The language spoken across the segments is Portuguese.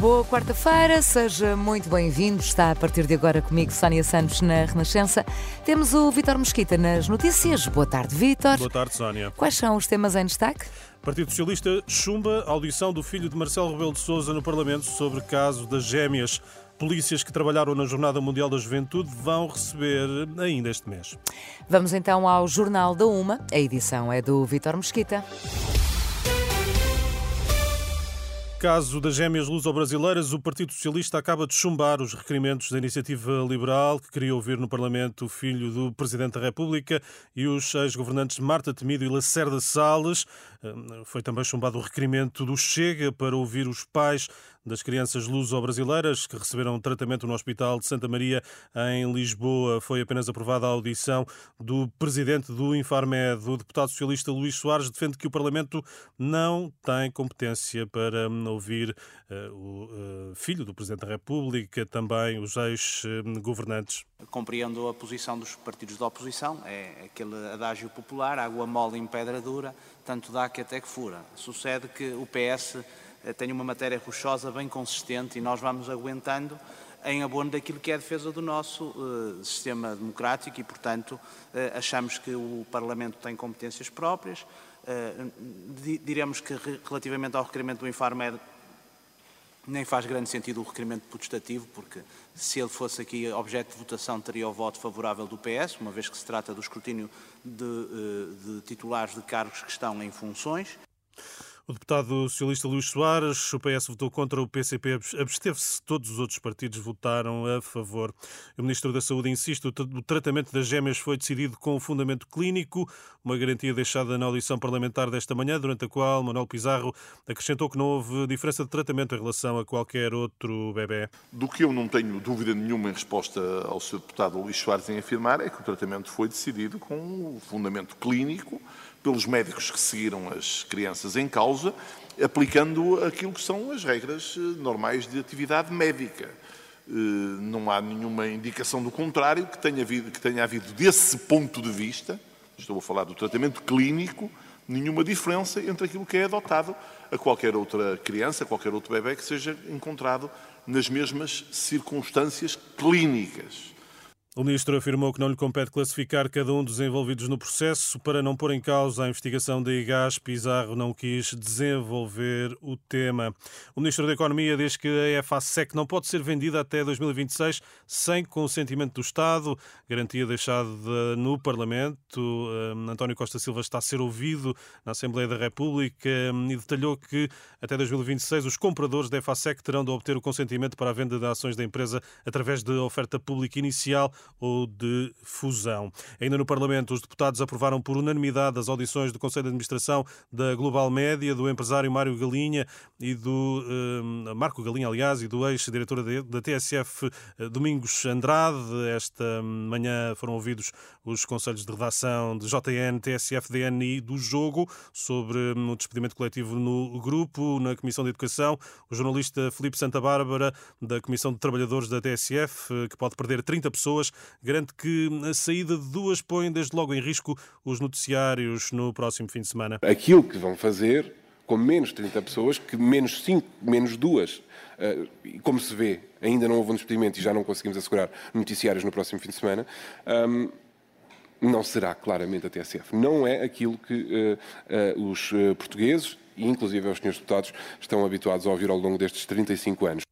Boa quarta-feira, seja muito bem-vindo. Está a partir de agora comigo Sónia Santos na Renascença. Temos o Vítor Mesquita nas notícias. Boa tarde, Vítor. Boa tarde, Sónia. Quais são os temas em destaque? Partido Socialista chumba a audição do filho de Marcelo Rebelo de Sousa no Parlamento sobre caso das gêmeas. Polícias que trabalharam na Jornada Mundial da Juventude vão receber ainda este mês. Vamos então ao Jornal da Uma. A edição é do Vítor Mesquita. Caso das gêmeas luso-brasileiras, o Partido Socialista acaba de chumbar os requerimentos da Iniciativa Liberal, que queria ouvir no Parlamento o filho do Presidente da República e os ex-governantes Marta Temido e Lacerda Salles. Hum, foi também chumbado o requerimento do Chega para ouvir os pais das crianças luso-brasileiras que receberam tratamento no Hospital de Santa Maria em Lisboa. Foi apenas aprovada a audição do presidente do Infarmed. O deputado socialista Luís Soares defende que o Parlamento não tem competência para hum, ouvir uh, o uh, filho do Presidente da República, também os ex-governantes. Compreendo a posição dos partidos da oposição, é aquele adágio popular, água mole em pedra dura, tanto dá que até que fura. Sucede que o PS eh, tem uma matéria rochosa bem consistente e nós vamos aguentando em abono daquilo que é a defesa do nosso uh, sistema democrático e, portanto, uh, achamos que o Parlamento tem competências próprias. Uh, diremos que, relativamente ao requerimento do Infarmed, nem faz grande sentido o requerimento potestativo, porque se ele fosse aqui objeto de votação, teria o voto favorável do PS, uma vez que se trata do escrutínio de, de titulares de cargos que estão em funções. O deputado socialista Luís Soares, o PS votou contra, o PCP absteve-se, todos os outros partidos votaram a favor. O Ministro da Saúde insiste, o tratamento das gêmeas foi decidido com fundamento clínico, uma garantia deixada na audição parlamentar desta manhã, durante a qual Manuel Pizarro acrescentou que não houve diferença de tratamento em relação a qualquer outro bebê. Do que eu não tenho dúvida nenhuma em resposta ao Sr. deputado Luís Soares em afirmar é que o tratamento foi decidido com fundamento clínico, pelos médicos que seguiram as crianças em causa, aplicando aquilo que são as regras eh, normais de atividade médica. Eh, não há nenhuma indicação do contrário que tenha havido, que tenha havido desse ponto de vista, estou a falar do tratamento clínico, nenhuma diferença entre aquilo que é adotado a qualquer outra criança, a qualquer outro bebê que seja encontrado nas mesmas circunstâncias clínicas. O ministro afirmou que não lhe compete classificar cada um dos envolvidos no processo para não pôr em causa a investigação da IGAS. Pizarro não quis desenvolver o tema. O ministro da Economia diz que a EFASEC não pode ser vendida até 2026 sem consentimento do Estado, garantia deixada no Parlamento. Hum, António Costa Silva está a ser ouvido na Assembleia da República hum, e detalhou que até 2026 os compradores da EFASEC terão de obter o consentimento para a venda de ações da empresa através de oferta pública inicial ou de fusão. Ainda no Parlamento, os deputados aprovaram por unanimidade as audições do Conselho de Administração da Global Média, do empresário Mário Galinha e do eh, Marco Galinha, aliás, e do ex-diretor da TSF, eh, Domingos Andrade. Esta manhã foram ouvidos os conselhos de redação de JN, TSF, DN e do Jogo sobre hum, o despedimento coletivo no grupo, na Comissão de Educação. O jornalista Felipe Santa Bárbara, da Comissão de Trabalhadores da TSF, eh, que pode perder 30 pessoas, garante que a saída de duas põe desde logo em risco os noticiários no próximo fim de semana. Aquilo que vão fazer com menos 30 pessoas, que menos 5, menos 2, eh, como se vê, ainda não houve um despedimento e já não conseguimos assegurar noticiários no próximo fim de semana, ehm, não será claramente a TSF. Não é aquilo que uh, uh, os portugueses, e inclusive os senhores deputados, estão habituados a ouvir ao longo destes 35 anos.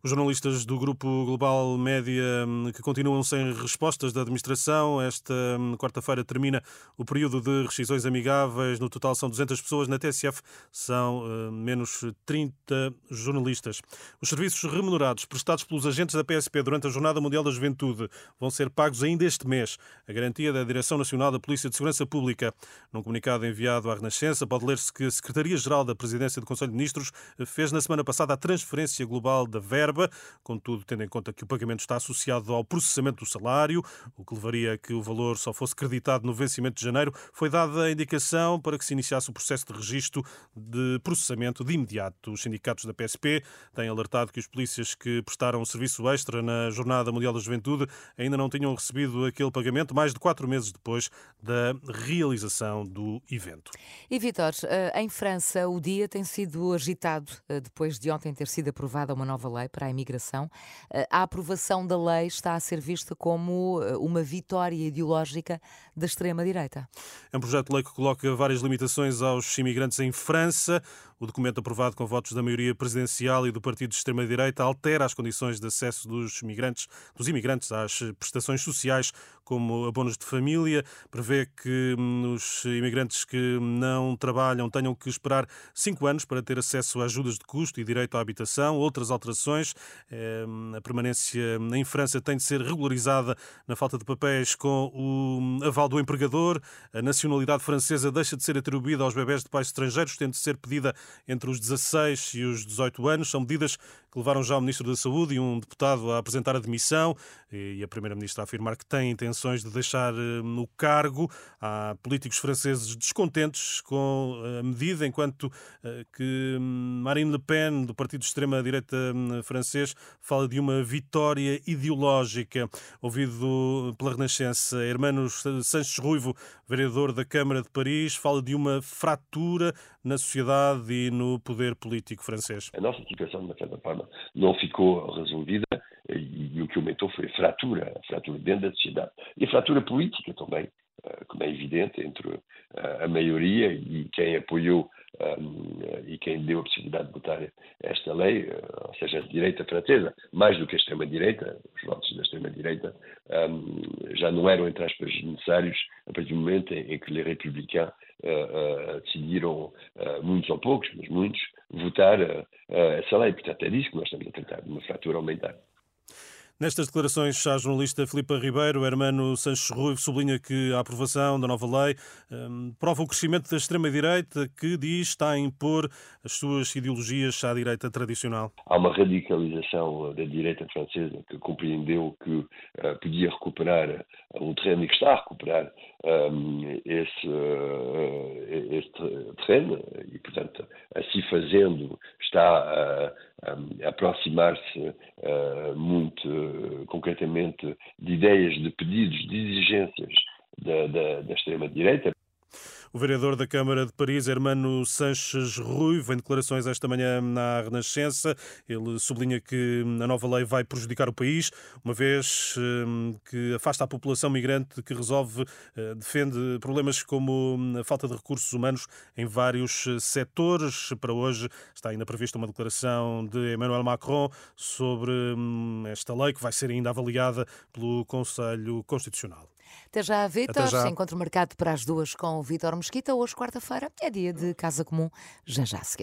Os jornalistas do Grupo Global Média hum, que continuam sem respostas da administração. Esta hum, quarta-feira termina o período de rescisões amigáveis. No total são 200 pessoas. Na TSF são uh, menos 30 jornalistas. Os serviços remunerados prestados pelos agentes da PSP durante a Jornada Mundial da Juventude vão ser pagos ainda este mês. A garantia da Direção Nacional da Polícia de Segurança Pública. Num comunicado enviado à Renascença, pode ler-se que a Secretaria-Geral da Presidência do Conselho de Ministros fez na semana passada a transferência global da VER verba, contudo, tendo em conta que o pagamento está associado ao processamento do salário, o que levaria a que o valor só fosse creditado no vencimento de janeiro, foi dada a indicação para que se iniciasse o processo de registro de processamento de imediato. Os sindicatos da PSP têm alertado que os polícias que prestaram serviço extra na Jornada Mundial da Juventude ainda não tinham recebido aquele pagamento mais de quatro meses depois da realização do evento. E Vitor, eh, em França o dia tem sido agitado eh, depois de ontem ter sido aprovada uma nova lei para a imigração. Eh, a aprovação da lei está a ser vista como uma vitória ideológica da extrema-direita. É um projeto de lei que coloca várias limitações aos imigrantes em França. O documento aprovado com votos da maioria presidencial e do partido de extrema-direita altera as condições de acesso dos migrantes, dos imigrantes às prestações sociais, como abonos de família, prevê que hum, os imigrantes que não trabalham tenham que esperar cinco anos para ter acesso a ajudas de custo e direito à habitação. Outras alterações, hum, a permanência em França tem de ser regularizada na falta de papéis com o aval do empregador. A nacionalidade francesa deixa de ser atribuída aos bebés de pais estrangeiros, tendo de ser pedida entre os 16 e os 18 anos. São medidas que levaram já o Ministro da Saúde e um deputado a apresentar a demissão e a Primeira-Ministra a afirmar que tem intenções de deixar no eh, cargo. Há políticos franceses descontentes com a medida, enquanto eh, que hum, Marine Le Pen, do partido de extrema-direita hum, francês, fala de uma vitória ideológica. Ouvido pela Renascença, Hermano Sanches Ruivo, vereador da Câmara de Paris, fala de uma fratura na sociedade e no poder político francês. A nossa uma certa forma, não ficou resolvida e, e o que aumentou foi a fratura, a fratura dentro da sociedade. E a fratura política também, eh, como é evidente, entre eh, a maioria e quem apoiou um, eh, e quem deu a possibilidade de votar esta lei, ou seja, a direita francesa, mais do que a extrema-direita, os votos da extrema-direita um, já não eram, entre aspas, necessários a partir do momento em que os republicanos uh, uh, decidiram, uh, muitos ou poucos, mas muitos, votar essa lei. Portanto, é disso que nós estamos a tratar, de uma fratura aumentar. Nestas declarações, a jornalista Filipa Ribeiro, hermano Sanches Rui, sublinha que a aprovação da nova lei um, prova o crescimento da extrema-direita que diz está a impor as suas ideologias à direita tradicional. Há uma radicalização da direita francesa que compreendeu que uh, podia recuperar um terreno e que está a recuperar um, esse, uh, esse terreno e, portanto, assim fazendo, está a, a aproximar-se muito concretamente de ideias, de pedidos, de exigências da, da, da extrema-direita. O vereador da Câmara de Paris, Hermano Sanches Rui, vem declarações esta manhã na Renascença. Ele sublinha que a nova lei vai prejudicar o país, uma vez hum, que afasta a população migrante que resolve, eh, defende problemas como hum, a falta de recursos humanos em vários eh, setores. Para hoje está ainda prevista uma declaração de Emmanuel Macron sobre hum, esta lei que vai ser ainda avaliada pelo Conselho Constitucional. Até já, Vitor. Encontro marcado para as duas com o Vitor Mesquita. Hoje, quarta-feira, é dia de Casa Comum. Já já seguimos.